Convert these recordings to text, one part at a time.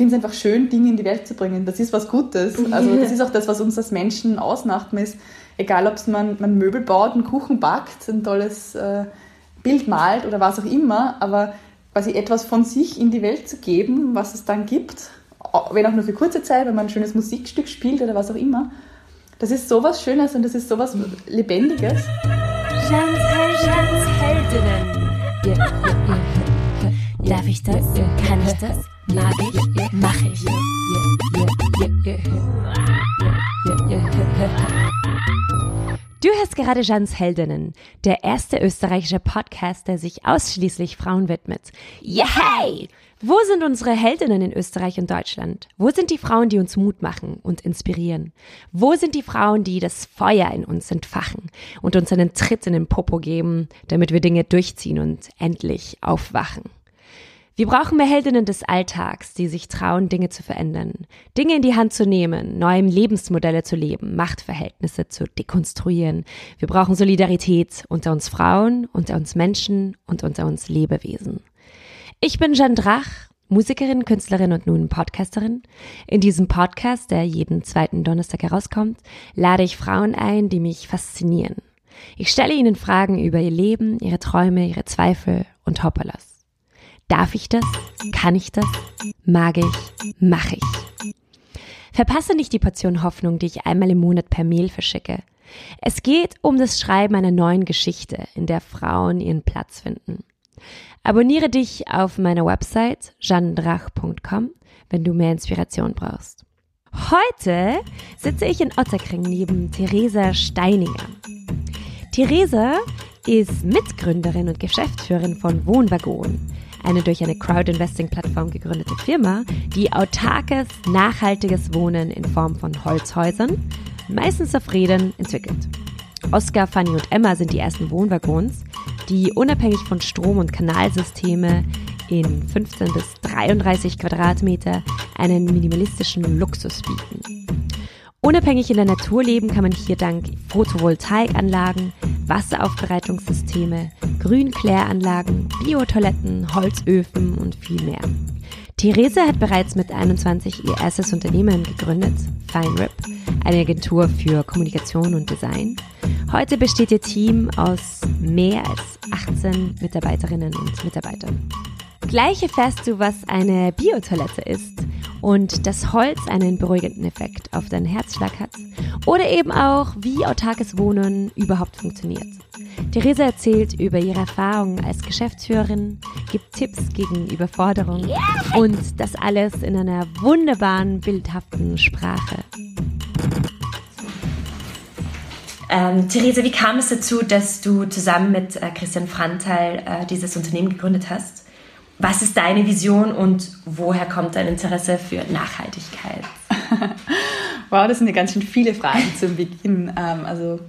finde es einfach schön, Dinge in die Welt zu bringen. Das ist was Gutes. Also das ist auch das, was uns als Menschen ausmacht. Man ist, egal ob man, man Möbel baut, einen Kuchen backt, ein tolles äh, Bild malt oder was auch immer, aber quasi etwas von sich in die Welt zu geben, was es dann gibt, wenn auch nur für kurze Zeit, wenn man ein schönes Musikstück spielt oder was auch immer, das ist sowas Schönes und das ist sowas Lebendiges. Jans, Jans Heldinnen. Ja, ja, ja, Darf ich das? Kann ich das? Mag ich? Mach ich. Du hörst gerade Jans Heldinnen, der erste österreichische Podcast, der sich ausschließlich Frauen widmet. Yay! Wo sind unsere Heldinnen in Österreich und Deutschland? Wo sind die Frauen, die uns Mut machen und inspirieren? Wo sind die Frauen, die das Feuer in uns entfachen und uns einen Tritt in den Popo geben, damit wir Dinge durchziehen und endlich aufwachen? Wir brauchen mehr Heldinnen des Alltags, die sich trauen, Dinge zu verändern, Dinge in die Hand zu nehmen, neue Lebensmodelle zu leben, Machtverhältnisse zu dekonstruieren. Wir brauchen Solidarität unter uns Frauen, unter uns Menschen und unter uns Lebewesen. Ich bin Jeanne Drach, Musikerin, Künstlerin und nun Podcasterin. In diesem Podcast, der jeden zweiten Donnerstag herauskommt, lade ich Frauen ein, die mich faszinieren. Ich stelle ihnen Fragen über ihr Leben, ihre Träume, ihre Zweifel und Hoppalas. Darf ich das? Kann ich das? Mag ich? Mach ich? Verpasse nicht die Portion Hoffnung, die ich einmal im Monat per Mail verschicke. Es geht um das Schreiben einer neuen Geschichte, in der Frauen ihren Platz finden. Abonniere dich auf meiner Website jandrach.com, wenn du mehr Inspiration brauchst. Heute sitze ich in Otterkring neben Theresa Steininger. Theresa ist Mitgründerin und Geschäftsführerin von Wohnwagon, eine durch eine Crowd-Investing-Plattform gegründete Firma, die autarkes, nachhaltiges Wohnen in Form von Holzhäusern, meistens auf Rädern, entwickelt. Oscar, Fanny und Emma sind die ersten Wohnwaggons, die unabhängig von Strom- und Kanalsysteme in 15 bis 33 Quadratmeter einen minimalistischen Luxus bieten. Unabhängig in der Natur leben kann man hier dank Photovoltaikanlagen, Wasseraufbereitungssysteme, Grünkläranlagen, Biotoiletten, Holzöfen und viel mehr. Therese hat bereits mit 21 ihr erstes Unternehmen gegründet, FineRip, eine Agentur für Kommunikation und Design. Heute besteht ihr Team aus mehr als 18 Mitarbeiterinnen und Mitarbeitern. Gleich erfährst du, was eine Biotoilette ist und dass Holz einen beruhigenden Effekt auf deinen Herzschlag hat oder eben auch, wie autarkes Wohnen überhaupt funktioniert. Theresa erzählt über ihre Erfahrungen als Geschäftsführerin, gibt Tipps gegen Überforderung und das alles in einer wunderbaren, bildhaften Sprache. Ähm, Therese, wie kam es dazu, dass du zusammen mit äh, Christian Frantal äh, dieses Unternehmen gegründet hast? Was ist deine Vision und woher kommt dein Interesse für Nachhaltigkeit? wow, das sind ja ganz schön viele Fragen zum Beginn. Ähm, also,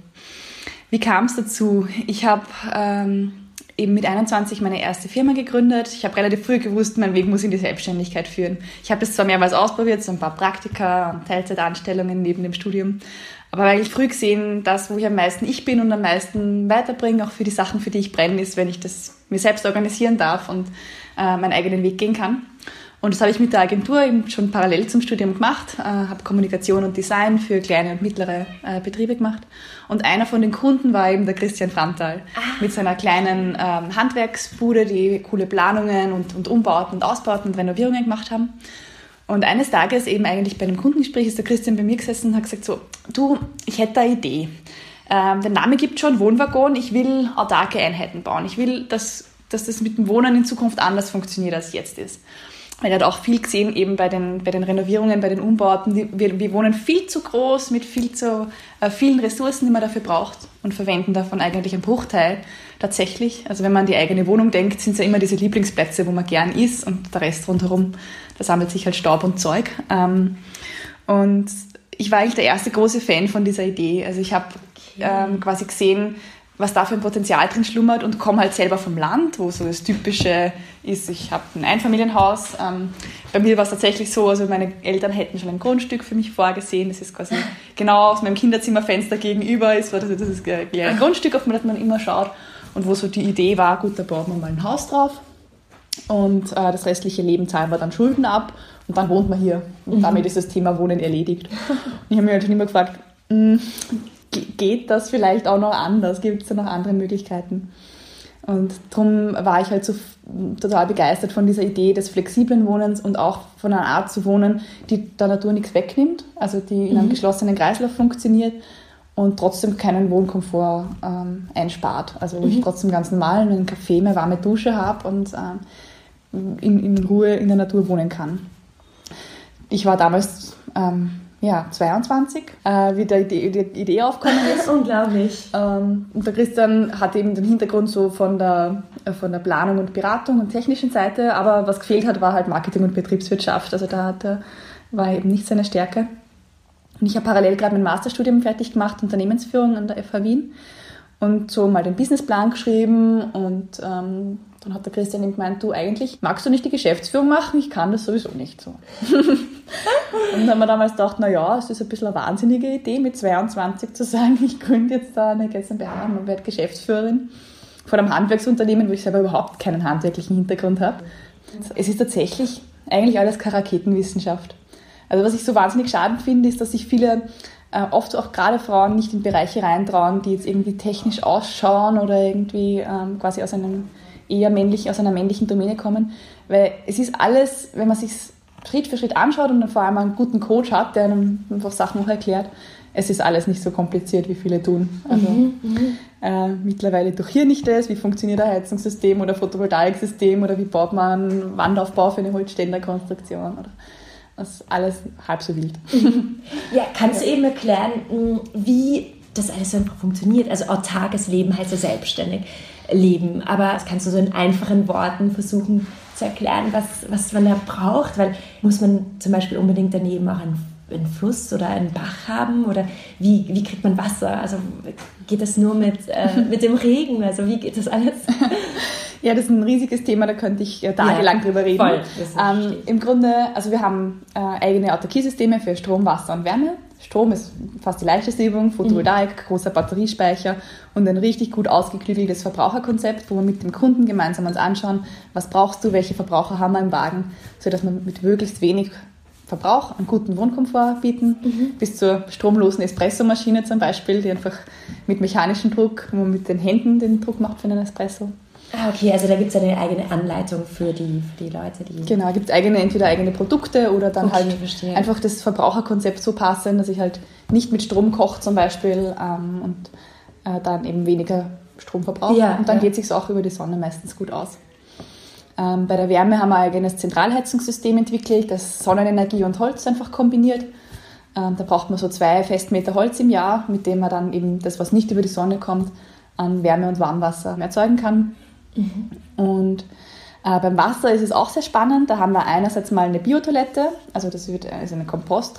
wie kam es dazu? Ich habe ähm, eben mit 21 meine erste Firma gegründet. Ich habe relativ früh gewusst, mein Weg muss in die Selbstständigkeit führen. Ich habe das zwar mehrmals ausprobiert, so ein paar Praktika Teilzeitanstellungen neben dem Studium, aber eigentlich früh gesehen, das, wo ich am meisten ich bin und am meisten weiterbringe, auch für die Sachen, für die ich brenne, ist, wenn ich das mir selbst organisieren darf und äh, meinen eigenen Weg gehen kann. Und das habe ich mit der Agentur eben schon parallel zum Studium gemacht, äh, habe Kommunikation und Design für kleine und mittlere äh, Betriebe gemacht. Und einer von den Kunden war eben der Christian Frantal ah. mit seiner kleinen ähm, Handwerksbude, die coole Planungen und, und Umbauten und Ausbauten und Renovierungen gemacht haben. Und eines Tages eben eigentlich bei einem Kundengespräch ist der Christian bei mir gesessen und hat gesagt so, du, ich hätte eine Idee. Ähm, der Name gibt schon Wohnwaggon, ich will autarke Einheiten bauen. Ich will, dass, dass das mit dem Wohnen in Zukunft anders funktioniert, als jetzt ist. Er hat auch viel gesehen, eben bei den, bei den Renovierungen, bei den Umbauten. Wir, wir wohnen viel zu groß mit viel zu äh, vielen Ressourcen, die man dafür braucht und verwenden davon eigentlich einen Bruchteil tatsächlich. Also wenn man an die eigene Wohnung denkt, sind es ja immer diese Lieblingsplätze, wo man gern ist und der Rest rundherum, da sammelt sich halt Staub und Zeug. Ähm, und ich war eigentlich der erste große Fan von dieser Idee. Also ich habe okay. ähm, quasi gesehen, was da für ein Potenzial drin schlummert und komme halt selber vom Land, wo so das Typische ist, ich habe ein Einfamilienhaus. Ähm, bei mir war es tatsächlich so, also meine Eltern hätten schon ein Grundstück für mich vorgesehen. Das ist quasi genau aus meinem Kinderzimmerfenster gegenüber. Ist, das ist ein Grundstück, auf das man immer schaut und wo so die Idee war, gut, da baut man mal ein Haus drauf und äh, das restliche Leben zahlen wir dann Schulden ab Und dann wohnt man hier. Und mhm. damit ist das Thema Wohnen erledigt. Und ich habe mich halt schon immer gefragt, mh, hm, geht das vielleicht auch noch anders? Gibt es da noch andere Möglichkeiten? Und darum war ich halt so total begeistert von dieser Idee des flexiblen Wohnens und auch von einer Art zu wohnen, die der Natur nichts wegnimmt, also die in einem mhm. geschlossenen Kreislauf funktioniert und trotzdem keinen Wohnkomfort ähm, einspart. Also wo mhm. ich trotzdem ganz normal einen Kaffee, eine warme Dusche habe und ähm, in, in Ruhe in der Natur wohnen kann. Ich war damals ähm, ja, 22, äh, wie die, die, die Idee aufgekommen ist. Unglaublich. Ähm, und der Christian hat eben den Hintergrund so von der, äh, von der Planung und Beratung und technischen Seite, aber was gefehlt hat, war halt Marketing und Betriebswirtschaft. Also da hat er, war eben nicht seine Stärke. Und ich habe parallel gerade mein Masterstudium fertig gemacht, Unternehmensführung an der FH Wien und so mal den Businessplan geschrieben und ähm, dann hat der Christian eben gemeint, du eigentlich magst du nicht die Geschäftsführung machen, ich kann das sowieso nicht so. und dann haben wir damals gedacht, naja, es ist ein bisschen eine wahnsinnige Idee, mit 22 zu sagen, ich gründe jetzt da eine GmbH und werde Geschäftsführerin von einem Handwerksunternehmen, wo ich selber überhaupt keinen handwerklichen Hintergrund habe. Es ist tatsächlich eigentlich alles Karaketenwissenschaft. Also was ich so wahnsinnig schade finde, ist, dass sich viele äh, oft auch gerade Frauen nicht in Bereiche reintrauen, die jetzt irgendwie technisch ausschauen oder irgendwie ähm, quasi aus einem eher männlich, aus einer männlichen Domäne kommen. Weil es ist alles, wenn man sich Schritt für Schritt anschaut und dann vor allem einen guten Coach hat, der einem einfach Sachen auch erklärt, es ist alles nicht so kompliziert, wie viele tun. Also mhm, mhm. äh, mittlerweile durch hier nicht das, wie funktioniert ein Heizungssystem oder Photovoltaiksystem oder wie baut man Wandaufbau für eine Holzständerkonstruktion oder das ist alles halb so wild. Ja, kannst du eben erklären, wie das alles einfach funktioniert? Also autarkes Leben heißt ja selbstständig leben. Aber das kannst du so in einfachen Worten versuchen zu erklären, was, was man da braucht. Weil muss man zum Beispiel unbedingt daneben auch einen, einen Fluss oder einen Bach haben? Oder wie, wie kriegt man Wasser? Also geht das nur mit, äh, mit dem Regen? Also wie geht das alles? Ja, das ist ein riesiges Thema, da könnte ich äh, tagelang ja, drüber reden. Voll, ähm, Im Grunde, also wir haben äh, eigene Autarkiesysteme für Strom, Wasser und Wärme. Strom ist fast die leichteste Übung, Photovoltaik, mhm. großer Batteriespeicher und ein richtig gut ausgeklügeltes Verbraucherkonzept, wo wir mit dem Kunden gemeinsam uns anschauen, was brauchst du, welche Verbraucher haben wir im Wagen, sodass wir mit möglichst wenig Verbrauch einen guten Wohnkomfort bieten, mhm. bis zur stromlosen Espressomaschine zum Beispiel, die einfach mit mechanischem Druck, wo man mit den Händen den Druck macht für einen Espresso. Ah, okay, also da gibt es eine eigene Anleitung für die, für die Leute, die. Genau, gibt es eigene, entweder eigene Produkte oder dann okay, halt verstehe. einfach das Verbraucherkonzept so passen, dass ich halt nicht mit Strom koche zum Beispiel ähm, und äh, dann eben weniger Strom verbrauche. Ja, und dann ja. geht es sich auch über die Sonne meistens gut aus. Ähm, bei der Wärme haben wir ein eigenes Zentralheizungssystem entwickelt, das Sonnenenergie und Holz einfach kombiniert. Ähm, da braucht man so zwei Festmeter Holz im Jahr, mit dem man dann eben das, was nicht über die Sonne kommt, an Wärme und Warmwasser erzeugen kann. Mhm. Und äh, beim Wasser ist es auch sehr spannend. Da haben wir einerseits mal eine Biotoilette, also das wird also eine Kompost-,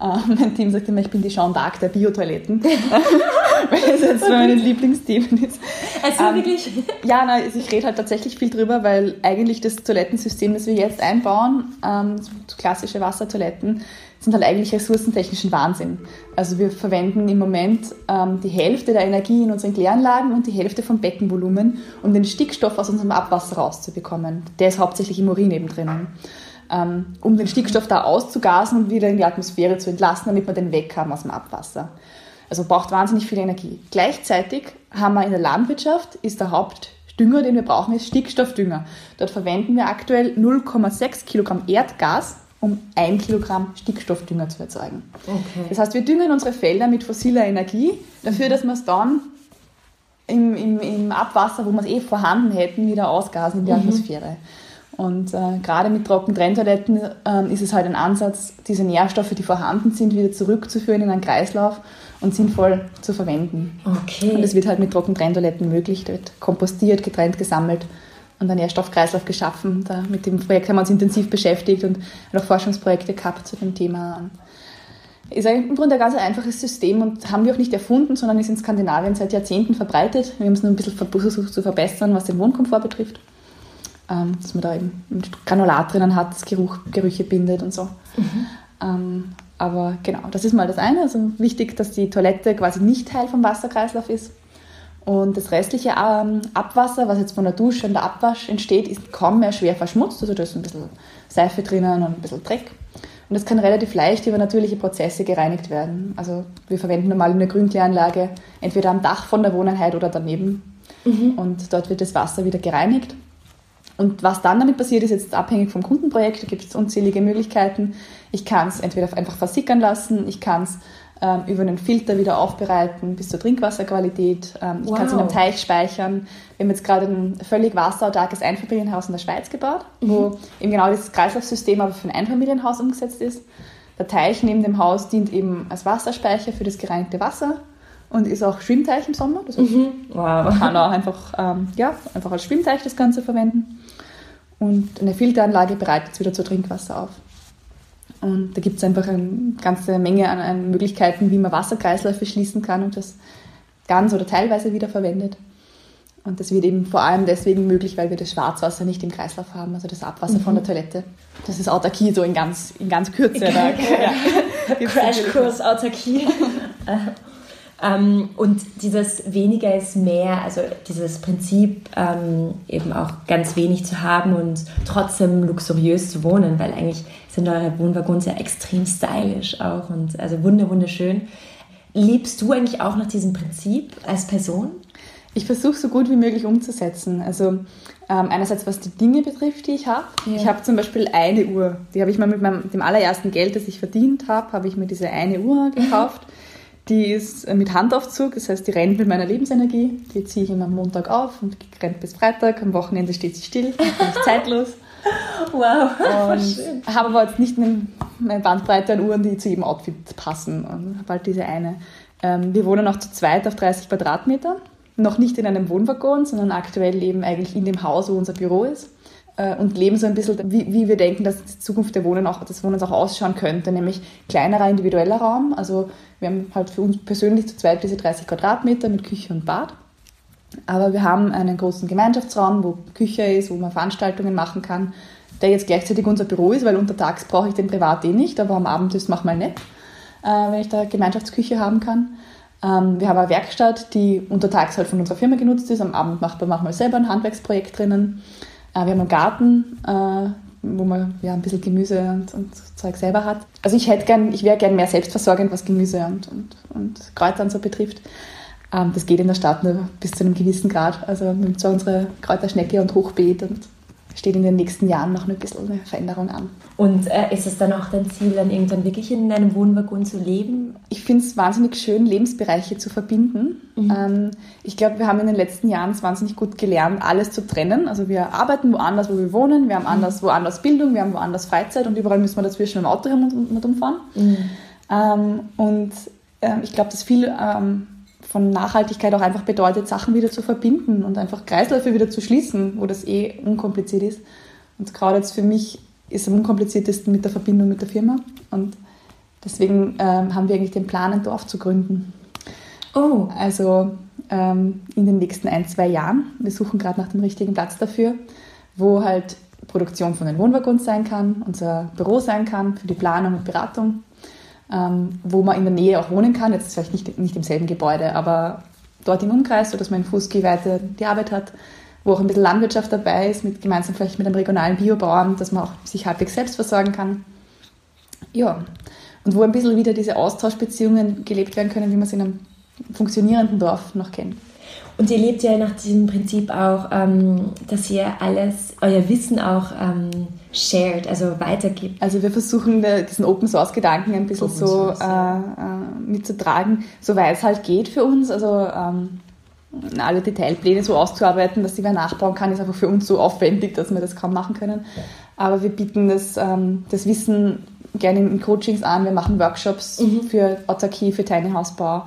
Trocken-Trenntoilette. Äh, mein Team sagt immer, ich bin die Jeanne d'Arc der Biotoiletten, weil es jetzt okay. meine Lieblingsthemen ist. Also ähm, wirklich? Ja, nein, also ich rede halt tatsächlich viel drüber, weil eigentlich das Toilettensystem, das wir jetzt einbauen, ähm, klassische Wassertoiletten, sind halt eigentlich ressourcentechnischen Wahnsinn. Also wir verwenden im Moment ähm, die Hälfte der Energie in unseren Kläranlagen und die Hälfte vom Beckenvolumen, um den Stickstoff aus unserem Abwasser rauszubekommen. Der ist hauptsächlich im Urin eben drinnen. Ähm, um den Stickstoff da auszugasen und wieder in die Atmosphäre zu entlassen, damit wir den weg haben aus dem Abwasser. Also braucht wahnsinnig viel Energie. Gleichzeitig haben wir in der Landwirtschaft, ist der Hauptdünger, den wir brauchen, ist Stickstoffdünger. Dort verwenden wir aktuell 0,6 Kilogramm Erdgas um ein Kilogramm Stickstoffdünger zu erzeugen. Okay. Das heißt, wir düngen unsere Felder mit fossiler Energie dafür, dass wir es dann im, im, im Abwasser, wo wir es eh vorhanden hätten, wieder ausgasen in die mhm. Atmosphäre. Und äh, gerade mit Trockentrenntoiletten äh, ist es halt ein Ansatz, diese Nährstoffe, die vorhanden sind, wieder zurückzuführen in einen Kreislauf und sinnvoll zu verwenden. Okay. Und das wird halt mit Trockentrenntoiletten möglich. Da wird kompostiert, getrennt, gesammelt und einen Nährstoffkreislauf geschaffen. Da, mit dem Projekt haben wir uns intensiv beschäftigt und auch Forschungsprojekte gehabt zu dem Thema. Ist im Grunde ein ganz einfaches System und haben wir auch nicht erfunden, sondern ist in Skandinavien seit Jahrzehnten verbreitet. Wir haben es nur ein bisschen versucht zu verbessern, was den Wohnkomfort betrifft. Ähm, dass man da eben Granulat drinnen hat, das Geruch, Gerüche bindet und so. Mhm. Ähm, aber genau, das ist mal das eine. Also wichtig, dass die Toilette quasi nicht Teil vom Wasserkreislauf ist Und das restliche ähm, Abwasser, was jetzt von der Dusche und der Abwasch entsteht, ist kaum mehr schwer verschmutzt. Also da ist ein bisschen Seife drinnen und ein bisschen Dreck. Und das kann relativ leicht über natürliche Prozesse gereinigt werden. Also wir verwenden normal eine Grünkläranlage entweder am Dach von der Wohneinheit oder daneben. Mhm. Und dort wird das Wasser wieder gereinigt. Und was dann damit passiert, ist jetzt abhängig vom Kundenprojekt. Da gibt es unzählige Möglichkeiten. Ich kann es entweder einfach versickern lassen, ich kann es ähm, über einen Filter wieder aufbereiten bis zur Trinkwasserqualität. Ähm, ich wow. kann es in einem Teich speichern. Wir haben jetzt gerade ein völlig wasserautarkes Einfamilienhaus in der Schweiz gebaut, mhm. wo eben genau dieses Kreislaufsystem aber für ein Einfamilienhaus umgesetzt ist. Der Teich neben dem Haus dient eben als Wasserspeicher für das gereinigte Wasser und ist auch Schwimmteich im Sommer. Das heißt, mhm. wow. Man kann auch einfach, ähm, ja, einfach als Schwimmteich das Ganze verwenden. Und eine Filteranlage bereitet es wieder zu Trinkwasser auf. Und da gibt es einfach eine ganze Menge an, an, Möglichkeiten, wie man Wasserkreisläufe schließen kann und das ganz oder teilweise wieder verwendet. Und das wird eben vor allem deswegen möglich, weil wir das Schwarzwasser nicht im Kreislauf haben, also das Abwasser mhm. von der Toilette. Das ist Autarkie so in ganz, in ganz Kürze. Ja. Crashkurs Autarkie. Ähm, und dieses weniger ist mehr, also dieses Prinzip, ähm, eben auch ganz wenig zu haben und trotzdem luxuriös zu wohnen, weil eigentlich sind eure Wohnwaggons ja extrem stylisch auch und also wunderschön. Lebst du eigentlich auch nach diesem Prinzip als Person? Ich versuche so gut wie möglich umzusetzen. Also ähm, einerseits was die Dinge betrifft, die ich habe. Ja. Ich habe zum Beispiel eine Uhr. Die habe ich mal mit meinem, dem allerersten Geld, das ich verdient habe, habe ich mir diese eine Uhr gekauft. Die ist äh, mit Handaufzug, das heißt, die rennt mit meiner Lebensenergie. Die ziehe ich immer am Montag auf und rennt bis Freitag. Am Wochenende steht sie still, bin ich zeitlos. Wow. Und habe aber jetzt nicht eine Bandbreite an Uhren, die zu jedem Outfit passen. Und habe halt diese eine. Ähm, wir wohnen auch zu zweit auf 30 Quadratmeter. Noch nicht in einem Wohnwaggon, sondern aktuell eben eigentlich in dem Haus, wo unser Büro ist und leben so ein bisschen, wie, wie wir denken, dass die Zukunft der Wohnen auch, des Wohnens auch ausschauen könnte, nämlich kleinerer individueller Raum. Also wir haben halt für uns persönlich zu zweit diese 30 Quadratmeter mit Küche und Bad. Aber wir haben einen großen Gemeinschaftsraum, wo Küche ist, wo man Veranstaltungen machen kann, der jetzt gleichzeitig unser Büro ist, weil untertags brauche ich den privat eh nicht, aber am Abend ist es manchmal nett, äh, wenn ich da Gemeinschaftsküche haben kann. Ähm, wir haben eine Werkstatt, die untertags halt von unserer Firma genutzt ist, am Abend macht man manchmal selber ein Handwerksprojekt drinnen. Äh, wir haben einen Garten, äh, wo man ja ein bisschen Gemüse und, und Zeug selber hat. Also ich hätte gern, ich wäre gern mehr selbstversorgend, was Gemüse und, und, und Kräuter und so betrifft. Ähm, das geht in der Stadt nur bis zu einem gewissen Grad. Also wir haben zwar unsere Kräuterschnecke und Hochbeet und steht in den nächsten Jahren noch ein bisschen eine Veränderung an. Und äh, ist es dann auch dein Ziel, dann irgendwann wirklich in einem Wohnwaggon zu leben? Ich finde es wahnsinnig schön, Lebensbereiche zu verbinden. Mhm. Ähm, ich glaube, wir haben in den letzten Jahren es wahnsinnig gut gelernt, alles zu trennen. Also wir arbeiten woanders, wo wir wohnen, wir haben mhm. anders, woanders Bildung, wir haben woanders Freizeit und überall müssen wir dazwischen mit dem Auto herum und umfahren. Mhm. Ähm, und äh, ich glaube, dass viel ähm, von Nachhaltigkeit auch einfach bedeutet, Sachen wieder zu verbinden und einfach Kreisläufe wieder zu schließen, wo das eh unkompliziert ist. Und gerade jetzt für mich ist am unkompliziertesten mit der Verbindung mit der Firma. Und deswegen ähm, haben wir eigentlich den Plan, ein Dorf zu gründen. Oh. Also ähm, in den nächsten ein, zwei Jahren. Wir suchen gerade nach dem richtigen Platz dafür, wo halt Produktion von den Wohnwaggons sein kann, unser Büro sein kann für die Planung und Beratung ähm, wo man in der Nähe auch wohnen kann. Jetzt vielleicht nicht, nicht im selben Gebäude, aber dort im Umkreis, sodass man in Fußgehweite die Arbeit hat, wo auch ein bisschen Landwirtschaft dabei ist, mit, gemeinsam vielleicht mit einem regionalen Biobauern, dass man auch sich halbwegs selbst versorgen kann. Ja, und wo ein bisschen wieder diese Austauschbeziehungen gelebt werden können, wie man sie in einem funktionierenden Dorf noch kennt. Und ihr lebt ja nach diesem Prinzip auch, ähm, dass ihr alles, euer Wissen auch ähm, shared, also weitergibt. Also wir versuchen diesen Open Source Gedanken ein bisschen Open so Source, äh, äh, mitzutragen, soweit es halt geht für uns. Also ähm, alle Detailpläne so auszuarbeiten, dass sie wer nachbauen kann, ist einfach für uns so aufwendig, dass wir das kaum machen können. Aber wir bieten das, ähm, das Wissen gerne in Coachings an. Wir machen Workshops mhm. für Autarkie, für Tiny Hausbau.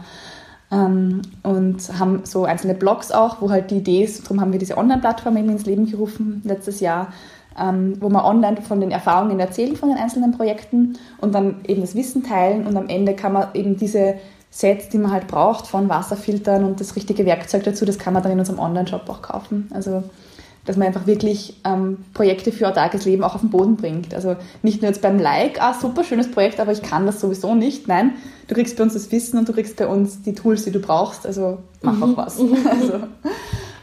Ähm, und haben so einzelne Blogs auch, wo halt die Idee ist, darum haben wir diese Online-Plattform eben ins Leben gerufen letztes Jahr, ähm, wo wir online von den Erfahrungen erzählen von den einzelnen Projekten und dann eben das Wissen teilen und am Ende kann man eben diese Sets, die man halt braucht, von Wasserfiltern und das richtige Werkzeug dazu, das kann man dann in unserem Online-Shop auch kaufen. Also dass man einfach wirklich ähm, Projekte für autarkes Leben auch auf den Boden bringt. Also nicht nur jetzt beim Like, ah, super schönes Projekt, aber ich kann das sowieso nicht. Nein, du kriegst bei uns das Wissen und du kriegst bei uns die Tools, die du brauchst. Also mach mhm. auch was. also,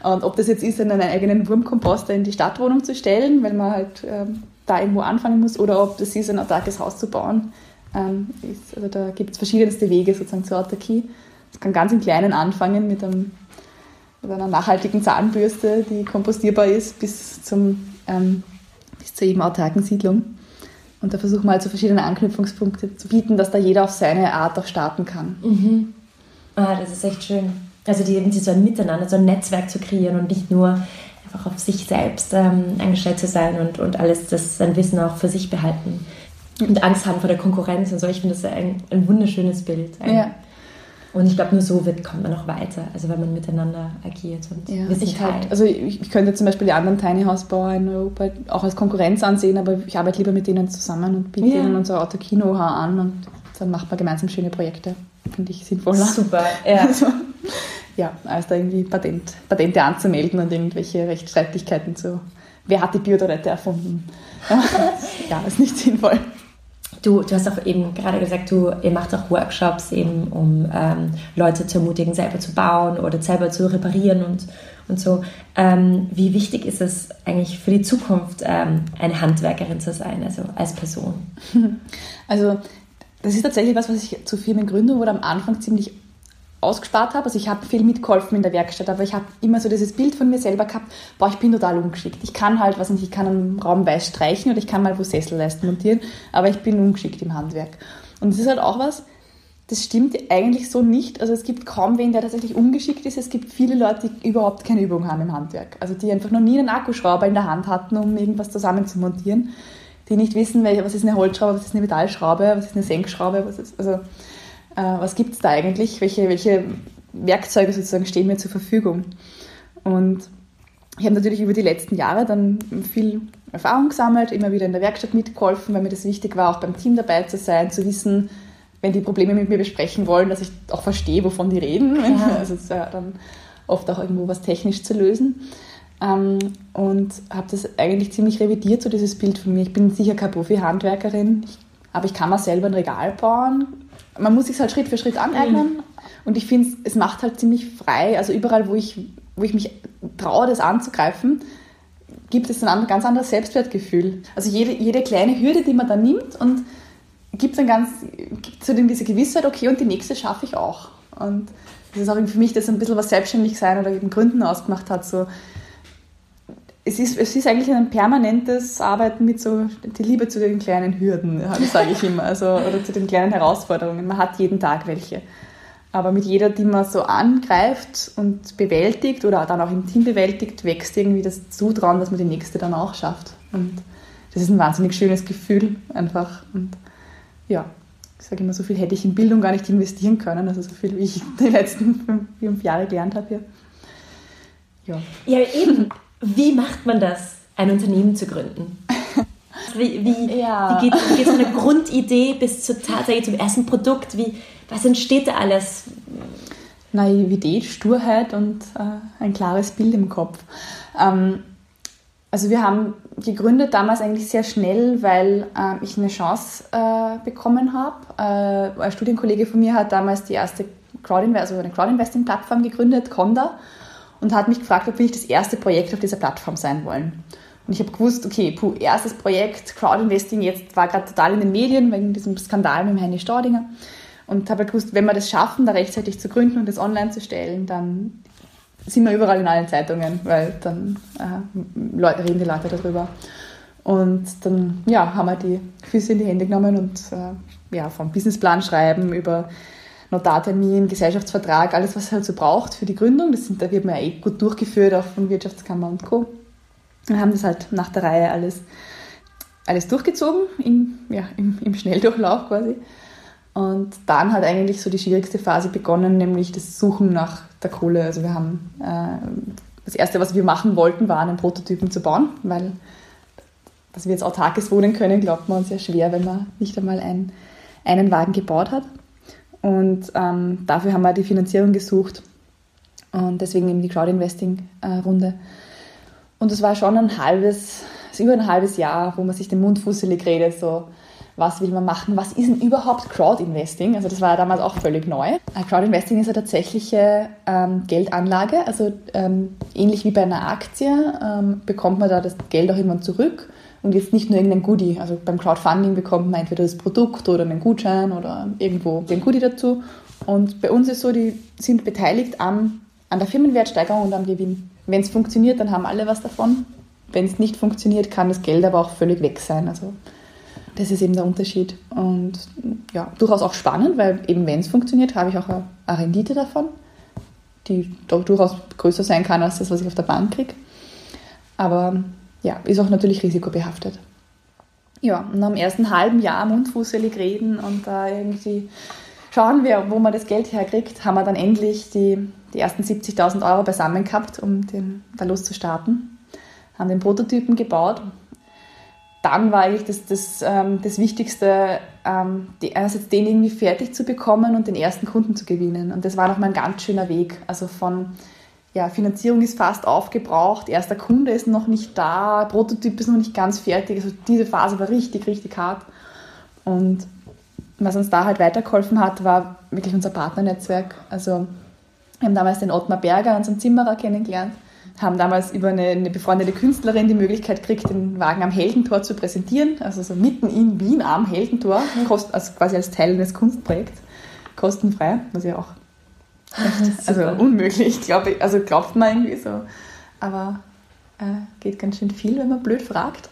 und ob das jetzt ist, einen eigenen Wurmkomposter in die Stadtwohnung zu stellen, weil man halt ähm, da irgendwo anfangen muss, oder ob das ist, ein autarkes Haus zu bauen. Ähm, ist, also da gibt es verschiedenste Wege sozusagen zur Autarkie. Es kann ganz im Kleinen anfangen mit, einem, mit einer nachhaltigen Zahnbürste, die kompostierbar ist, bis, zum, ähm, bis zur eben autarken Siedlung. Und da versuchen wir halt so verschiedene Anknüpfungspunkte zu bieten, dass da jeder auf seine Art auch starten kann. Mhm. Ah, das ist echt schön. Also die, so ein Miteinander, so ein Netzwerk zu kreieren und nicht nur einfach auf sich selbst ähm, eingestellt zu sein und, und alles das sein Wissen auch für sich behalten und Angst haben vor der Konkurrenz und so. Ich finde das ein, ein wunderschönes Bild. ja. Und ich glaube, nur so wird, kommt man auch weiter, also wenn man miteinander agiert und ja, Wissen ich halt, Also ich, ich, könnte zum Beispiel die anderen Tiny House Bauer in Europa auch als Konkurrenz ansehen, aber ich arbeite lieber mit denen zusammen und biete ja. ihnen unser Autokino an und dann macht man gemeinsam schöne Projekte. Finde ich sinnvoller. Super, ja. Also, ja, als da irgendwie Patent, Patente anzumelden und irgendwelche Rechtsstreitigkeiten zu, wer hat die Biodorette erfunden? ja, ist nicht sinnvoll. Du, du hast auch eben gerade gesagt, du, ihr macht auch Workshops eben, um ähm, Leute zu ermutigen, selber zu bauen oder selber zu reparieren und, und so. Ähm, wie wichtig ist es eigentlich für die Zukunft, ähm, eine Handwerkerin zu sein, also als Person? Also das ist tatsächlich was, was ich zu Firmengründung oder am Anfang ziemlich ausgespart habe. Also ich habe viel mitgeholfen in der Werkstatt, aber ich habe immer so dieses Bild von mir selber gehabt, boah, ich bin total ungeschickt. Ich kann halt, was nicht, ich kann einen Raum weiß streichen oder ich kann mal wo Sesselleisten montieren, aber ich bin ungeschickt im Handwerk. Und es ist halt auch was, das stimmt eigentlich so nicht. Also es gibt kaum wen, der tatsächlich ungeschickt ist. Es gibt viele Leute, die überhaupt keine Übung haben im Handwerk. Also die einfach noch nie einen Akkuschrauber in der Hand hatten, um irgendwas zusammen zu montieren. Die nicht wissen, was ist eine Holzschraube, was ist eine Metallschraube, was ist eine Senkschraube, was ist, also was gibt es da eigentlich, welche, welche Werkzeuge sozusagen stehen mir zur Verfügung. Und ich habe natürlich über die letzten Jahre dann viel Erfahrung gesammelt, immer wieder in der Werkstatt mitgeholfen, weil mir das wichtig war, auch beim Team dabei zu sein, zu wissen, wenn die Probleme mit mir besprechen wollen, dass ich auch verstehe, wovon die reden. Ja. Also es ist ja dann oft auch irgendwo was technisch zu lösen. Ähm, und habe das eigentlich ziemlich revidiert, so dieses Bild von mir. Ich bin sicher keine Profi-Handwerkerin, aber ich kann mal selber ein Regal bauen, man muss sich halt Schritt für Schritt aneignen. Mhm. Und ich finde, es macht halt ziemlich frei. Also überall, wo ich, wo ich mich traue, das anzugreifen, gibt es ein ganz anderes Selbstwertgefühl. Also jede, jede kleine Hürde, die man da nimmt und gibt dann ganz, gibt so diese Gewissheit, okay, und die nächste schaffe ich auch. Und das ist auch für mich das ein bisschen was selbstständig sein oder eben Gründen ausgemacht hat, so es ist, es ist eigentlich ein permanentes Arbeiten mit so die Liebe zu den kleinen Hürden, sage ich immer, also, oder zu den kleinen Herausforderungen. Man hat jeden Tag welche. Aber mit jeder, die man so angreift und bewältigt oder dann auch im Team bewältigt, wächst irgendwie das Zutrauen, dass man die nächste dann auch schafft. Und das ist ein wahnsinnig schönes Gefühl einfach. Und ja, ich sage immer, so viel hätte ich in Bildung gar nicht investieren können, also so viel, wie ich die letzten fünf, fünf Jahre gelernt habe hier. Ja. ja, eben. Wie macht man das, ein Unternehmen zu gründen? Wie, wie, ja. wie, geht, wie geht so eine Grundidee bis zur Tatsache zum ersten Produkt? Wie, was entsteht da alles? Naivität, Sturheit und äh, ein klares Bild im Kopf. Ähm, also wir haben gegründet damals eigentlich sehr schnell, weil äh, ich eine Chance äh, bekommen habe. Äh, ein Studienkollege von mir hat damals die erste Crowdinvest also eine Crowdinvesting-Plattform gegründet, Conda und hat mich gefragt, ob wir nicht das erste Projekt auf dieser Plattform sein wollen. Und ich habe gewusst, okay, puh, erstes Projekt, Crowdinvesting, jetzt war gerade total in den Medien wegen diesem Skandal mit dem Henry Staudinger. Und habe halt gewusst, wenn wir das schaffen, da rechtzeitig zu gründen und das online zu stellen, dann sind wir überall in allen Zeitungen, weil dann äh, reden die Leute darüber. Und dann ja, haben wir die Füße in die Hände genommen und äh, ja, vom Businessplan schreiben über Notartermin, Gesellschaftsvertrag, alles, was es halt so braucht für die Gründung. Das sind, da wird man ja eh gut durchgeführt, auch von Wirtschaftskammer und Co. Wir haben das halt nach der Reihe alles, alles durchgezogen, im, ja, im, im Schnelldurchlauf quasi. Und dann hat eigentlich so die schwierigste Phase begonnen, nämlich das Suchen nach der Kohle. Also wir haben äh, das Erste, was wir machen wollten, war einen Prototypen zu bauen, weil dass wir jetzt autarkes wohnen können, glaubt man ja schwer, wenn man nicht einmal ein, einen Wagen gebaut hat. Und ähm, dafür haben wir die Finanzierung gesucht und deswegen eben die Crowdinvesting-Runde. Und es war schon ein halbes, über ein halbes Jahr, wo man sich den Mund fusselig redet, so was will man machen, was ist denn überhaupt Crowdinvesting? Also das war ja damals auch völlig neu. Äh, Crowdinvesting ist eine tatsächliche ähm, Geldanlage, also ähm, ähnlich wie bei einer Aktie ähm, bekommt man da das Geld auch irgendwann zurück und jetzt nicht nur irgendein Goodie. Also beim Crowdfunding bekommt man entweder das Produkt oder einen Gutschein oder irgendwo den Goodie dazu. Und bei uns ist so, die sind beteiligt am, an der Firmenwertsteigerung und am Gewinn. Wenn es funktioniert, dann haben alle was davon. Wenn es nicht funktioniert, kann das Geld aber auch völlig weg sein. Also das ist eben der Unterschied. Und ja, durchaus auch spannend, weil eben wenn es funktioniert, habe ich auch eine, Rendite davon, die durchaus größer sein kann als das, was ich auf der Bank kriege. Aber ja, ist auch natürlich risikobehaftet. Ja, und am ersten halben Jahr mundfußelig reden und da irgendwie schauen wir, wo man das Geld herkriegt, haben wir dann endlich die, die ersten 70.000 Euro beisammen gehabt, um den, da loszustarten. Haben den Prototypen gebaut. Dann war eigentlich das, das, ähm, das Wichtigste, ähm, die, einerseits den irgendwie fertig zu bekommen und den ersten Kunden zu gewinnen. Und das war nochmal ein ganz schöner Weg. Also von ja, Finanzierung ist fast aufgebraucht, erster Kunde ist noch nicht da, Prototyp ist noch nicht ganz fertig. Also diese Phase war richtig, richtig hart. Und was uns da halt weitergeholfen hat, war wirklich unser Partnernetzwerk. Also wir haben damals den Ottmar Berger, unseren Zimmerer, kennengelernt, haben damals über eine, eine befreundete Künstlerin die Möglichkeit gekriegt, den Wagen am Heldentor zu präsentieren, also so mitten in Wien am Heldentor, kost, also quasi als Teil eines Kunstprojekts, kostenfrei, was ja auch also unmöglich, glaube ich. Also glaubt man irgendwie so. Aber äh, geht ganz schön viel, wenn man blöd fragt.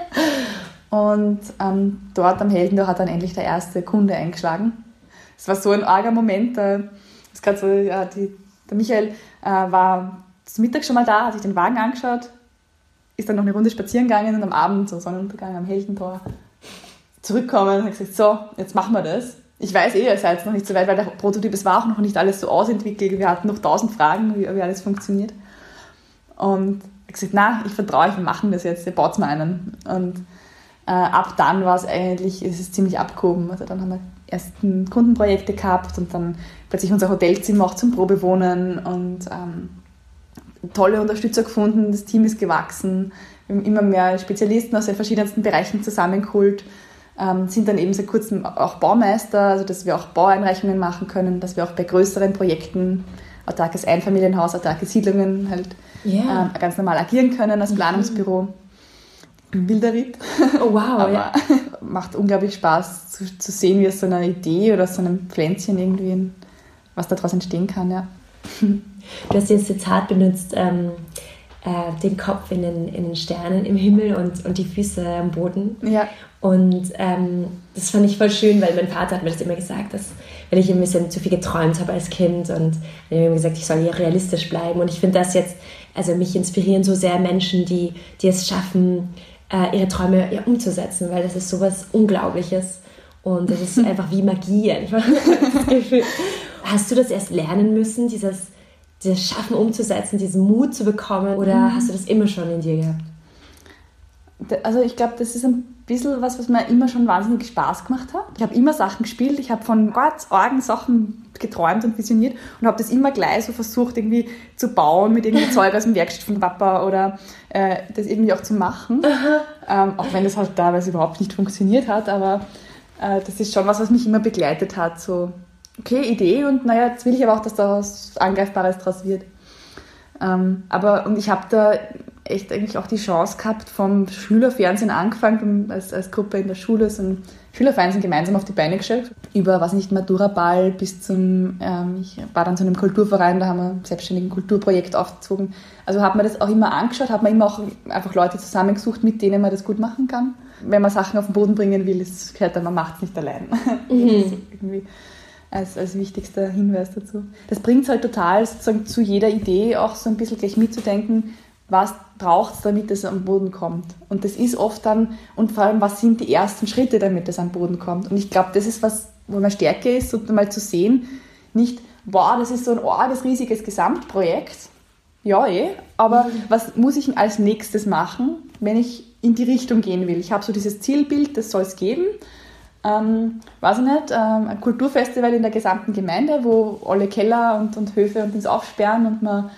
und ähm, dort am Heldendor hat dann endlich der erste Kunde eingeschlagen. Es war so ein arger Moment. Äh, ist so, ja, die, der Michael äh, war zum Mittag schon mal da, hat sich den Wagen angeschaut, ist dann noch eine Runde spazieren gegangen und am Abend, so Sonnenuntergang am Heldentor, zurückkommen und hat gesagt, so, jetzt machen wir das ich weiß eh, ihr seid noch nicht so weit, weil der Prototyp, es war auch noch nicht alles so ausentwickelt. Wir hatten noch tausend Fragen, wie, wie alles funktioniert. Und ich gesagt, na, ich vertraue euch, wir machen das jetzt, ihr baut mal einen. Und äh, ab dann war es eigentlich, es ziemlich abgehoben. Also dann haben wir ersten Kundenprojekte gehabt und dann plötzlich unser Hotelzimmer auch zum Probewohnen und ähm, tolle Unterstützer gefunden, das Team ist gewachsen, wir haben immer mehr Spezialisten aus den verschiedensten Bereichen zusammengeholt ähm, sind dann eben seit kurzem auch Baumeister, also dass wir auch Baueinreichungen machen können, dass wir auch bei größeren Projekten, autarkes Einfamilienhaus, autarke Siedlungen halt yeah. ähm, ganz normal agieren können als mhm. Planungsbüro. Wilder Ritt. Oh wow, Aber ja. macht unglaublich Spaß zu, zu sehen, wie aus so einer Idee oder aus so einem Pflänzchen irgendwie, was daraus entstehen kann, ja. Du hast jetzt Zitat benutzt, ähm, äh, den Kopf in den, in den Sternen im Himmel und, und die Füße am Boden. Ja. Und ähm, das fand ich voll schön, weil mein Vater hat mir das immer gesagt, dass wenn ich ein bisschen zu viel geträumt habe als Kind und er hat mir gesagt, ich soll hier realistisch bleiben. Und ich finde das jetzt, also mich inspirieren so sehr Menschen, die, die es schaffen, äh, ihre Träume ja, umzusetzen, weil das ist sowas Unglaubliches. Und das ist einfach wie Magie einfach. Hast du das erst lernen müssen, dieses das Schaffen umzusetzen, diesen Mut zu bekommen? Oder mhm. hast du das immer schon in dir gehabt? Also ich glaube, das ist ein bisschen was, was mir immer schon wahnsinnig Spaß gemacht hat. Ich habe immer Sachen gespielt, ich habe von ganz argen Sachen geträumt und visioniert und habe das immer gleich so versucht irgendwie zu bauen mit irgendwie Zeug aus dem Werkstatt von Papa oder äh, das irgendwie auch zu machen. Ähm, auch wenn das halt teilweise überhaupt nicht funktioniert hat, aber äh, das ist schon was, was mich immer begleitet hat. So okay, Idee und naja, jetzt will ich aber auch, dass da was Angreifbares draus wird. Ähm, aber und ich habe da echt eigentlich auch die Chance gehabt, vom Schülerfernsehen angefangen, als, als Gruppe in der Schule so ein Schülerfernsehen gemeinsam auf die Beine gestellt. Über, was nicht, Matura-Ball bis zum, ähm, ich war dann zu einem Kulturverein, da haben wir ein selbstständiges Kulturprojekt aufgezogen. Also hat man das auch immer angeschaut, hat man immer auch einfach Leute zusammengesucht, mit denen man das gut machen kann. Wenn man Sachen auf den Boden bringen will, ist, gehört dann, man macht es nicht allein. Mhm. Als, als wichtigster Hinweis dazu. Das bringt es halt total, sozusagen zu jeder Idee auch so ein bisschen gleich mitzudenken, was braucht es, damit es am Boden kommt. Und das ist oft dann, und vor allem, was sind die ersten Schritte, damit es am Boden kommt. Und ich glaube, das ist was, wo man Stärke ist, so mal zu sehen, nicht, wow, das ist so ein orges, riesiges Gesamtprojekt. Ja, eh, aber mhm. was muss ich als nächstes machen, wenn ich in die Richtung gehen will? Ich habe so dieses Zielbild, das soll es geben ähm, weiß ich nicht, ähm, ein Kulturfestival in der gesamten Gemeinde, wo alle Keller und, und Höfe und ins aufsperren und man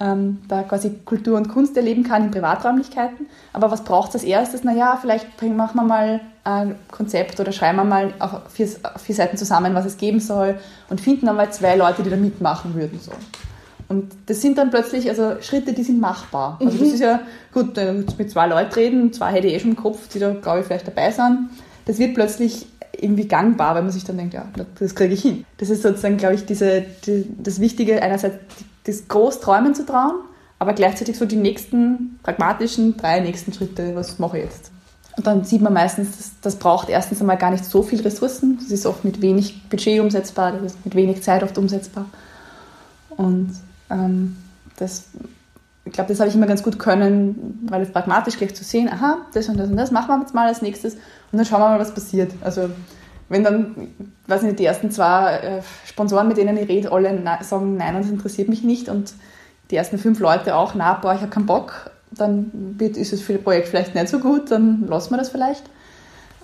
ähm, da quasi Kultur und Kunst erleben kann in Privaträumlichkeiten. Aber was braucht es als erstes? Naja, vielleicht machen wir mal ein Konzept oder schreiben wir mal auf vier, auf vier Seiten zusammen, was es geben soll und finden dann mal zwei Leute, die da mitmachen würden. So. Und das sind dann plötzlich also Schritte, die sind machbar. Also das mhm. ist ja gut, mit zwei Leuten reden, zwei hätte ich eh schon im Kopf, die da, glaube ich, vielleicht dabei sind. Das wird plötzlich irgendwie gangbar, weil man sich dann denkt, ja, das kriege ich hin. Das ist sozusagen, glaube ich, diese, die, das Wichtige, einerseits das groß träumen zu trauen, aber gleichzeitig so die nächsten pragmatischen drei nächsten Schritte, was mache ich jetzt? Und dann sieht man meistens, das, das braucht erstens einmal gar nicht so viel Ressourcen. Das ist oft mit wenig Budget umsetzbar, das ist mit wenig Zeit oft umsetzbar. Und ähm, das, ich glaube, das habe ich immer ganz gut können, weil es pragmatisch gleich zu sehen, aha, das und das und das machen wir jetzt mal als nächstes und dann schauen wir mal, was passiert. Also wenn dann, weiß nicht, die ersten zwei äh, Sponsoren, mit denen ich rede, alle sagen, nein, das interessiert mich nicht und die ersten fünf Leute auch, na, boah, ich habe keinen Bock, dann wird, ist es für das Projekt vielleicht nicht so gut, dann lassen wir das vielleicht.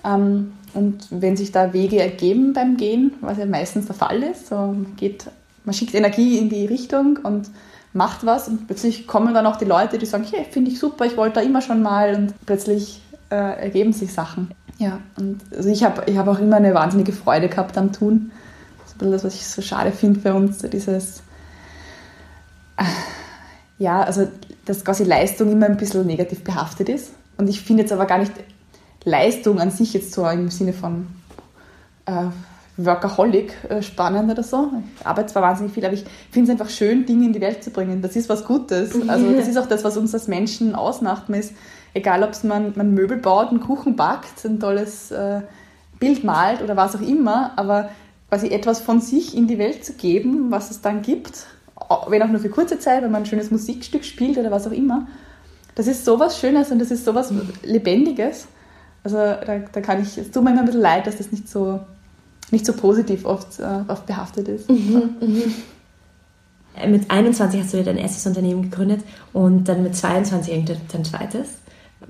Ähm, und wenn sich da Wege ergeben beim Gehen, was ja meistens der Fall ist, so man, geht, man schickt Energie in die Richtung und macht was und plötzlich kommen dann auch die Leute, die sagen, hey, finde ich super, ich wollte da immer schon mal und plötzlich äh, ergeben sich Sachen. Ja, und also ich habe ich hab auch immer eine wahnsinnige Freude gehabt am Tun. Das ist ein bisschen das, was ich so schade finde bei uns, dieses, äh, ja, also dass quasi Leistung immer ein bisschen negativ behaftet ist. Und ich finde jetzt aber gar nicht Leistung an sich jetzt so im Sinne von äh, Workaholic äh, spannend oder so. Ich arbeite zwar wahnsinnig viel, aber ich finde es einfach schön, Dinge in die Welt zu bringen. Das ist was Gutes. Also das ist auch das, was uns als Menschen ausmacht. Man ist egal ob man, man Möbel baut, einen Kuchen backt, ein tolles äh, Bild malt oder was auch immer, aber quasi etwas von sich in die Welt zu geben, was es dann gibt, wenn auch nur für kurze Zeit, wenn man ein schönes Musikstück spielt oder was auch immer, das ist sowas Schönes und das ist sowas Lebendiges. Also da, da kann ich, es tut mir immer ein bisschen leid, dass das nicht so, nicht so positiv oft, äh, oft behaftet ist. Mhm, mhm. Mit 21 hast du dir dein erstes Unternehmen gegründet und dann mit 22 dein zweites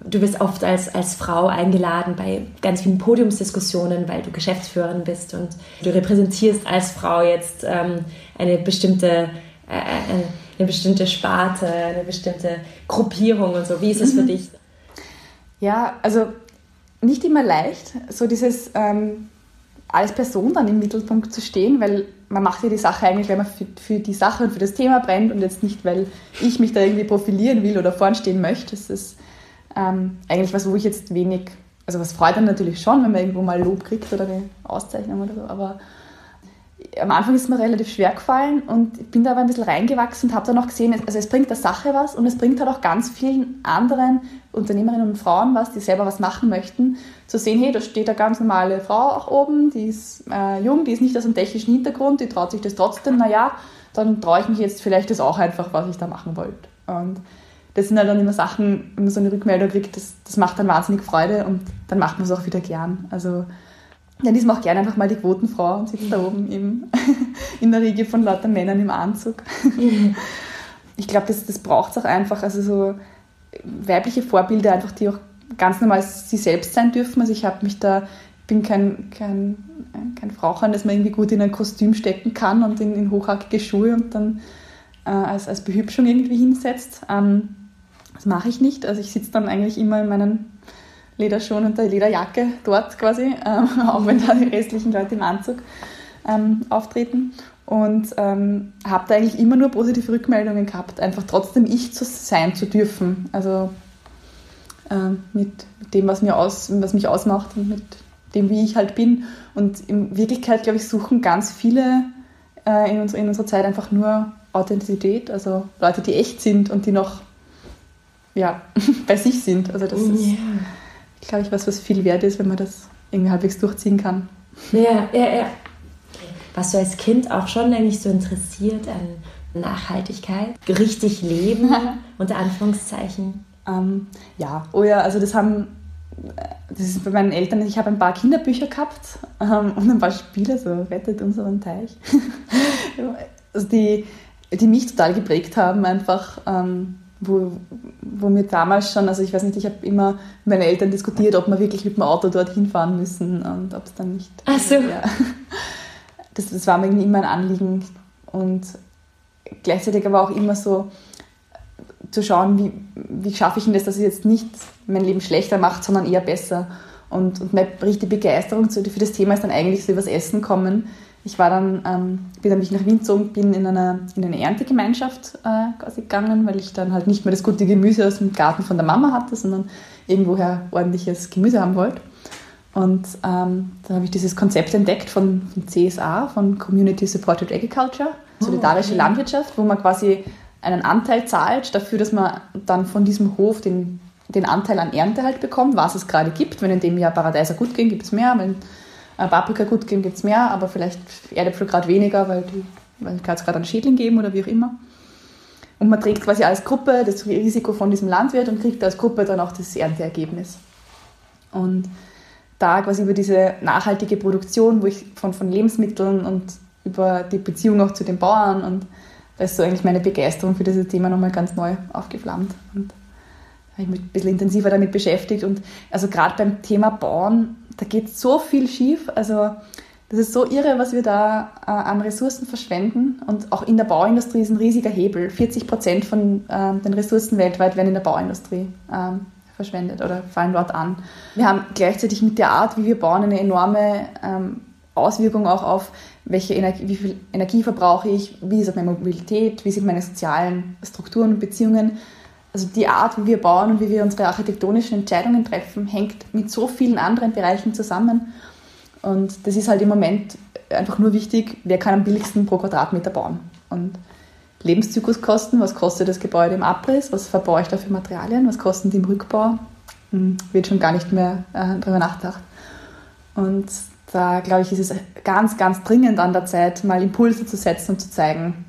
du wirst oft als, als Frau eingeladen bei ganz vielen Podiumsdiskussionen, weil du Geschäftsführerin bist und du repräsentierst als Frau jetzt ähm, eine bestimmte äh, äh eine bestimmte Sparte, eine bestimmte Gruppierung und so. Wie ist es mhm. für dich? Ja, also nicht immer leicht, so dieses ähm, als Person dann im Mittelpunkt zu stehen, weil man macht ja die Sache eigentlich, weil man für, für, die Sache und für das Thema brennt und jetzt nicht, weil ich mich da irgendwie profilieren will oder vorn stehen möchte. Das ist ähm, eigentlich was, wo ich jetzt wenig, also was freut dann natürlich schon, wenn man irgendwo mal Lob kriegt oder eine Auszeichnung oder so, aber am Anfang ist es mir relativ schwer gefallen und ich bin da aber ein bisschen reingewachsen und habe dann auch gesehen, also es bringt der Sache was und es bringt halt auch ganz vielen anderen Unternehmerinnen und Frauen was, die selber was machen möchten, zu sehen, hey, da steht eine ganz normale Frau auch oben, die ist äh, jung, die ist nicht aus einem technischen Hintergrund, die traut sich das trotzdem, naja, dann traue ich mich jetzt vielleicht das auch einfach, was ich da machen wollte. Und das sind halt dann immer Sachen, wenn man so eine Rückmeldung kriegt, das, das macht dann wahnsinnig Freude und dann macht man es auch wieder gern. Also dann ist man auch gerne einfach mal die Quotenfrau und sitzt da oben im, in der Riege von lauter Männern im Anzug. Ich glaube, das, das braucht es auch einfach. Also so weibliche Vorbilder einfach, die auch ganz normal sie selbst sein dürfen. Also ich habe mich da, bin kein, kein, kein Frauchen, dass man irgendwie gut in ein Kostüm stecken kann und in, in hochhackige Schuhe und dann äh, als, als Behübschung irgendwie hinsetzt. Ähm, das mache ich nicht. Also ich sitze dann eigentlich immer in meinen Lederschuhen und der Lederjacke dort quasi, ähm, auch wenn da die restlichen Leute im Anzug ähm, auftreten. Und ähm, habe da eigentlich immer nur positive Rückmeldungen gehabt, einfach trotzdem ich zu sein zu dürfen. Also mit, mit, dem, was, mir aus, was mich ausmacht und mit dem, wie ich halt bin. Und in Wirklichkeit, glaube ich, suchen ganz viele äh, in, unserer, in unserer Zeit einfach nur Authentizität, also Leute, die echt sind und die noch ja, bei sich sind. Also das ist, yeah. Glaube ich, was, was viel wert ist, wenn man das irgendwie halbwegs durchziehen kann. Ja, ja, ja. Warst du als Kind auch schon eigentlich so interessiert an Nachhaltigkeit? Richtig leben, unter Anführungszeichen? Ähm, ja, oh ja, also das haben, das ist bei meinen Eltern, ich habe ein paar Kinderbücher gehabt ähm, und ein paar Spiele, so Rettet unseren Teich. also die, die mich total geprägt haben, einfach. Ähm, wo, wo mir damals schon, also ich weiß nicht, ich habe immer mit meinen Eltern diskutiert, ob wir wirklich mit dem Auto dorthin fahren müssen und ob es dann nicht. Ach so. Ja. Das, das war mir irgendwie immer ein Anliegen und gleichzeitig aber auch immer so, zu schauen, wie, wie schaffe ich denn das, dass es jetzt nicht mein Leben schlechter macht, sondern eher besser. Und, und meine richtige Begeisterung für das Thema ist dann eigentlich so übers Essen kommen. Ich war dann, ähm, bin dann, ich nach Wien gezogen bin, in, einer, in eine Erntegemeinschaft äh, quasi gegangen, weil ich dann halt nicht mehr das gute Gemüse aus dem Garten von der Mama hatte, sondern irgendwoher ordentliches Gemüse haben wollte. Und ähm, da habe ich dieses Konzept entdeckt von, von CSA, von Community Supported Agriculture, solidarische oh, okay. Landwirtschaft, wo man quasi einen Anteil zahlt dafür, dass man dann von diesem Hof den, den Anteil an Ernte halt bekommt, was es gerade gibt. Wenn in dem Jahr Paradeiser gut gehen, gibt es mehr. Wenn Paprika gut gehen, gibt es mehr, aber vielleicht Erdäpfel gerade weniger, weil, die, weil es gerade einen Schädling geben oder wie auch immer. Und man trägt quasi als Gruppe das Risiko von diesem Landwirt und kriegt als Gruppe dann auch das Ernteergebnis. Und da quasi über diese nachhaltige Produktion, wo ich von, von Lebensmitteln und über die Beziehung auch zu den Bauern und da ist so eigentlich meine Begeisterung für dieses Thema nochmal ganz neu aufgeflammt. Und habe ich mich ein bisschen intensiver damit beschäftigt. Und also gerade beim Thema Bauen, da geht so viel schief. Also das ist so irre, was wir da äh, an Ressourcen verschwenden. Und auch in der Bauindustrie ist ein riesiger Hebel. 40 Prozent von äh, den Ressourcen weltweit werden in der Bauindustrie ähm, verschwendet oder fallen dort an. Wir haben gleichzeitig mit der Art, wie wir bauen, eine enorme ähm, Auswirkung auch auf, welche Energie, wie viel Energie verbrauche ich, wie ist meine Mobilität, wie sind meine sozialen Strukturen und Beziehungen. Also die Art, wie wir bauen und wie wir unsere architektonischen Entscheidungen treffen, hängt mit so vielen anderen Bereichen zusammen. Und das ist halt im Moment einfach nur wichtig, wer kann am billigsten pro Quadratmeter bauen. Und Lebenszykluskosten, was kostet das Gebäude im Abriss, was verbaue ich da für Materialien, was kosten die im Rückbau, hm, wird schon gar nicht mehr äh, darüber nachgedacht. Und da glaube ich, ist es ganz, ganz dringend an der Zeit, mal Impulse zu setzen und zu zeigen,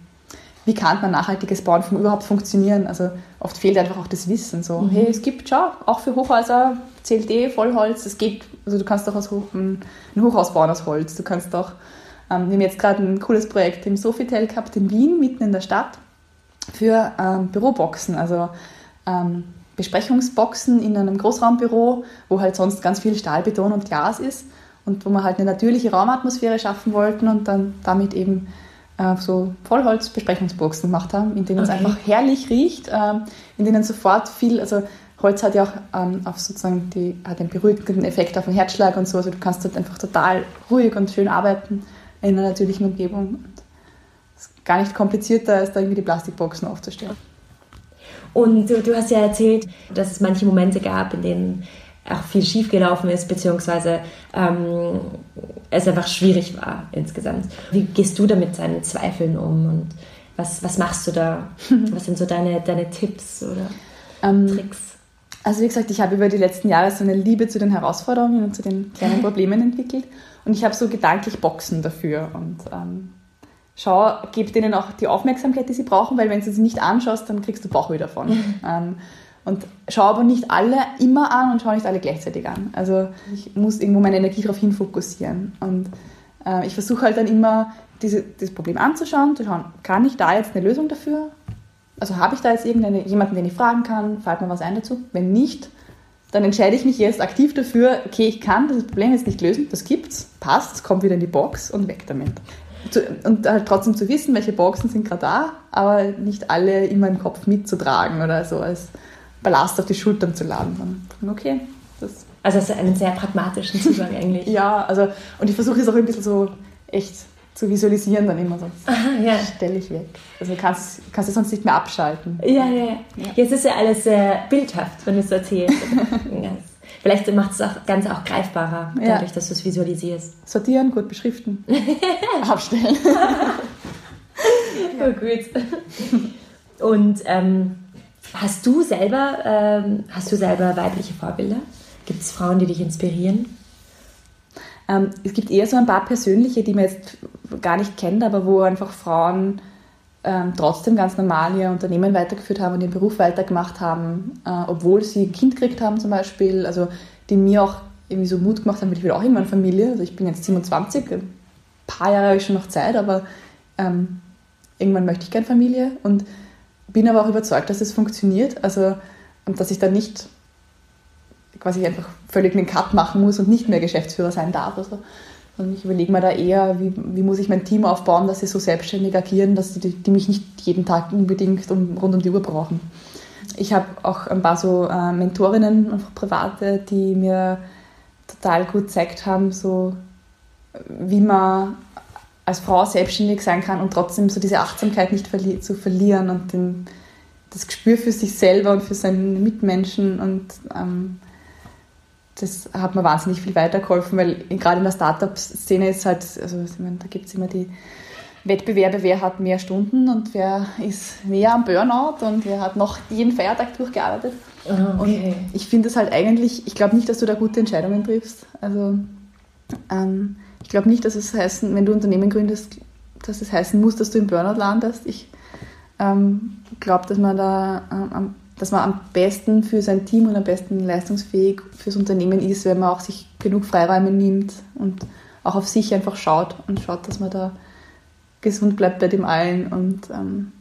wie kann man nachhaltiges Bauen überhaupt funktionieren. Also oft fehlt einfach auch das Wissen. So, mhm. hey, es gibt schon auch für Hochhäuser CLD, Vollholz, es geht, also du kannst doch aus Hoch, ein Hochhaus bauen aus Holz. Du kannst doch, ähm, wir haben jetzt gerade ein cooles Projekt im Sofitel gehabt in Wien, mitten in der Stadt, für ähm, Büroboxen, also ähm, Besprechungsboxen in einem Großraumbüro, wo halt sonst ganz viel Stahl, Beton und Glas ist und wo wir halt eine natürliche Raumatmosphäre schaffen wollten und dann damit eben äh, so Vollholz-Besprechungsboxen gemacht haben, in denen okay. es einfach herrlich riecht, äh, in denen sofort viel, also Holz hat ja auch ähm, auf sozusagen die, hat einen beruhigenden Effekt auf den Herzschlag und so, also du kannst dort einfach total ruhig und schön arbeiten in einer natürlichen Umgebung. Es ist gar nicht komplizierter, als da irgendwie die Plastikboxen aufzustellen. Und du, du hast ja erzählt, dass es manche Momente gab, in denen auch viel schiefgelaufen ist, beziehungsweise ähm, es einfach schwierig war insgesamt. Wie gehst du da mit deinen Zweifeln um und was, was machst du da? was sind so deine, deine Tipps oder ähm, Tricks? Also wie gesagt, ich habe über die letzten Jahre so eine Liebe zu den Herausforderungen und zu den kleinen Problemen entwickelt und ich habe so gedanklich Boxen dafür und ähm, schau, gib denen auch die Aufmerksamkeit, die sie brauchen, weil wenn du sie nicht anschaust, dann kriegst du Bauchweh davon. ähm, und schaue aber nicht alle immer an und schaue nicht alle gleichzeitig an. Also ich muss irgendwo meine Energie darauf hin fokussieren. Und äh, ich versuche halt dann immer, diese, dieses Problem anzuschauen, zu schauen, kann ich da jetzt eine Lösung dafür? Also habe ich da jetzt irgendeine, jemanden, den ich fragen kann? Fällt mir was ein dazu? Wenn nicht, dann entscheide ich mich jetzt aktiv dafür, okay, ich kann dieses Problem jetzt nicht lösen, das gibt's, passt, kommt wieder in die Box und weg damit. Und halt trotzdem zu wissen, welche Boxen sind gerade da, aber nicht alle immer im Kopf mitzutragen oder so als Ballast auf die Schultern zu laden. Dann, okay, das also hast du einen sehr pragmatischen Zugang eigentlich. ja, also und ich versuche es auch ein bisschen so echt zu visualisieren dann immer so. Aha, ja. Stelle ich weg. Also kannst kannst du sonst nicht mehr abschalten. Ja, ja, ja. Jetzt ist ja alles sehr bildhaft, wenn du es erzählst. Vielleicht macht es das Ganze auch greifbarer, dadurch, ja. dass du es visualisierst. Sortieren, gut beschriften, abstellen. oh, gut. Und ähm, Hast du selber, ähm, hast du selber weibliche Vorbilder? Gibt es Frauen, die dich inspirieren? Ähm, es gibt eher so ein paar persönliche, die man jetzt gar nicht kennt, aber wo einfach Frauen ähm, trotzdem ganz normal ihr Unternehmen weitergeführt haben und ihren Beruf weitergemacht haben, äh, obwohl sie ein Kind gekriegt haben zum Beispiel. Also die mir auch irgendwie so Mut gemacht haben, weil ich will auch irgendwann Familie. Also ich bin jetzt 27, ein paar Jahre habe ich schon noch Zeit, aber ähm, irgendwann möchte ich gerne Familie und bin aber auch überzeugt, dass es funktioniert. Also, dass ich da nicht quasi einfach völlig einen Cut machen muss und nicht mehr Geschäftsführer sein darf. Also, und ich überlege mir da eher, wie, wie muss ich mein Team aufbauen, dass sie so selbstständig agieren, dass die, die mich nicht jeden Tag unbedingt um, rund um die Uhr brauchen. Ich habe auch ein paar so äh, Mentorinnen, einfach private, die mir total gut gezeigt haben, so wie man als Frau selbstständig sein kann und trotzdem so diese Achtsamkeit nicht verli zu verlieren und den, das Gespür für sich selber und für seine Mitmenschen und ähm, das hat mir wahnsinnig viel weitergeholfen, weil gerade in der Startup-Szene ist halt, also meine, da gibt es immer die Wettbewerbe, wer hat mehr Stunden und wer ist näher am Burnout und wer hat noch jeden Feiertag durchgearbeitet. Ah, okay. Und ich finde es halt eigentlich, ich glaube nicht, dass du da gute Entscheidungen triffst. Also ähm, ich glaube nicht, dass es heißen, wenn du Unternehmen gründest, dass es heißen muss, dass du im Burnout landest. Ich ähm, glaube, dass man da ähm, dass man am besten für sein Team und am besten leistungsfähig fürs Unternehmen ist, wenn man auch sich genug Freiräume nimmt und auch auf sich einfach schaut und schaut, dass man da gesund bleibt bei dem allen und ähm,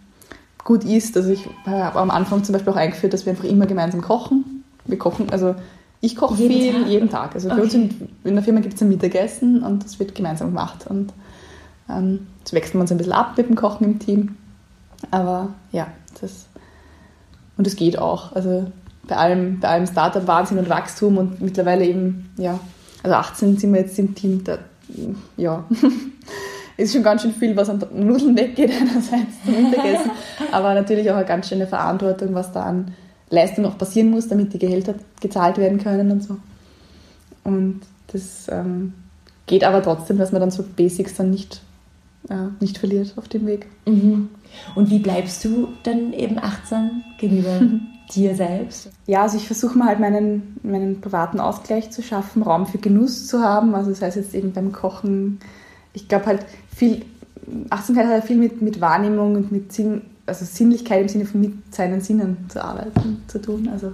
gut isst. Also ich habe am Anfang zum Beispiel auch eingeführt, dass wir einfach immer gemeinsam kochen. Wir kochen, also ich koche viel Tag? jeden Tag. Also okay. in, in, der Firma gibt es ein Mittagessen und das wird gemeinsam gemacht. Und ähm, das wechseln wir uns ein bisschen ab mit dem Kochen im Team. Aber ja, das und es geht auch. Also bei allem, bei allem Startup Wahnsinn und Wachstum und mittlerweile eben, ja, also 18 sind wir jetzt im Team, da, ja, ist schon ganz schön viel, was an Nudeln weggeht einerseits zum Mittagessen, aber natürlich auch eine ganz schöne Verantwortung, was da an Leistung noch passieren muss, damit die Gehälter gezahlt werden können und so. Und das ähm, geht aber trotzdem, dass man dann so Basics dann nicht, äh, nicht verliert auf dem Weg. Mhm. Und wie bleibst du dann eben achtsam gegenüber dir selbst? Ja, also ich versuche mal halt meinen, meinen privaten Ausgleich zu schaffen, Raum für Genuss zu haben. Also das heißt jetzt eben beim Kochen. Ich glaube halt viel, Achtsamkeit hat ja viel mit, mit Wahrnehmung und mit Sinn, also Sinnlichkeit im Sinne von mit seinen Sinnen zu arbeiten, zu tun. Also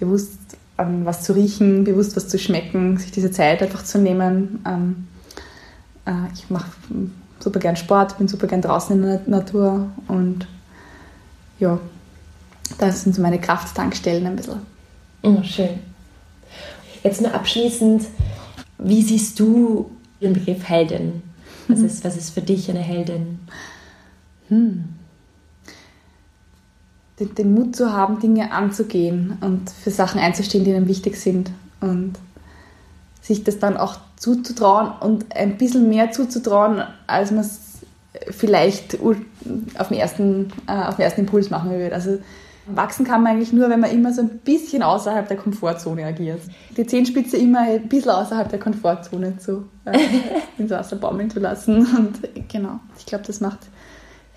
bewusst an was zu riechen, bewusst was zu schmecken, sich diese Zeit einfach zu nehmen. Ähm, äh, ich mache super gern Sport, bin super gern draußen in der Natur und ja, das sind so meine Krafttankstellen ein bisschen. Oh, schön. Jetzt nur abschließend, wie siehst du den Begriff Heldin? Was ist, was ist für dich eine Heldin? Hm. Den, den, Mut zu haben, Dinge anzugehen und für Sachen einzustehen, die einem wichtig sind und sich das dann auch zuzutrauen und ein bisschen mehr zuzutrauen, als man es vielleicht auf den, ersten, äh, auf den ersten Impuls machen würde. Also wachsen kann man eigentlich nur, wenn man immer so ein bisschen außerhalb der Komfortzone agiert. Die Zehenspitze immer ein bisschen außerhalb der Komfortzone zu, äh, ins Wasser baumeln zu lassen. Und genau, ich glaube, das macht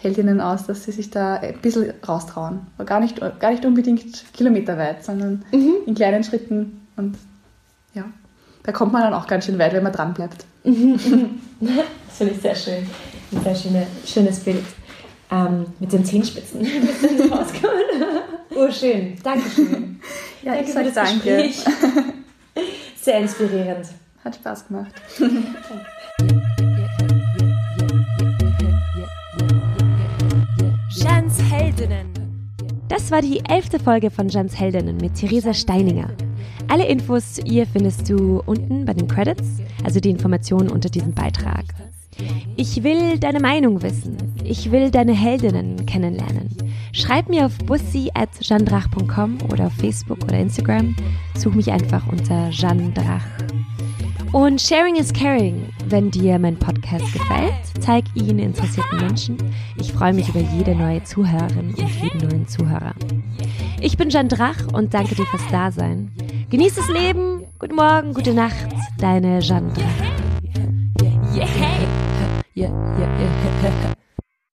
Heldinnen aus, dass sie sich da ein bisschen raustrauen. Aber gar nicht, gar nicht unbedingt kilometerweit, sondern mhm. in kleinen Schritten und ja da kommt man dann auch ganz schön weit, wenn man dran bleibt. das finde ich sehr schön. Ein sehr schöne, schönes Bild. Ähm, mit den Zehenspitzen Oh, schön. Dankeschön. Ja, danke ich sage danke. Sehr inspirierend. Hat Spaß gemacht. Heldinnen. Das war die elfte Folge von Jans Heldinnen mit Theresa Steininger. Alle Infos zu ihr findest du unten bei den Credits, also die Informationen unter diesem Beitrag. Ich will deine Meinung wissen. Ich will deine Heldinnen kennenlernen. Schreib mir auf bussi.jandrach.com oder auf Facebook oder Instagram. Such mich einfach unter Jeanne Drach. Und Sharing is Caring. Wenn dir mein Podcast gefällt, zeig ihn interessierten Menschen. Ich freue mich über jede neue Zuhörerin und jeden neuen Zuhörer. Ich bin Jeanne Drach und danke dir fürs Dasein. Genieß das Leben. Guten Morgen, gute Nacht. Deine Jeanne Drach. Yeah, yeah, yeah, yeah.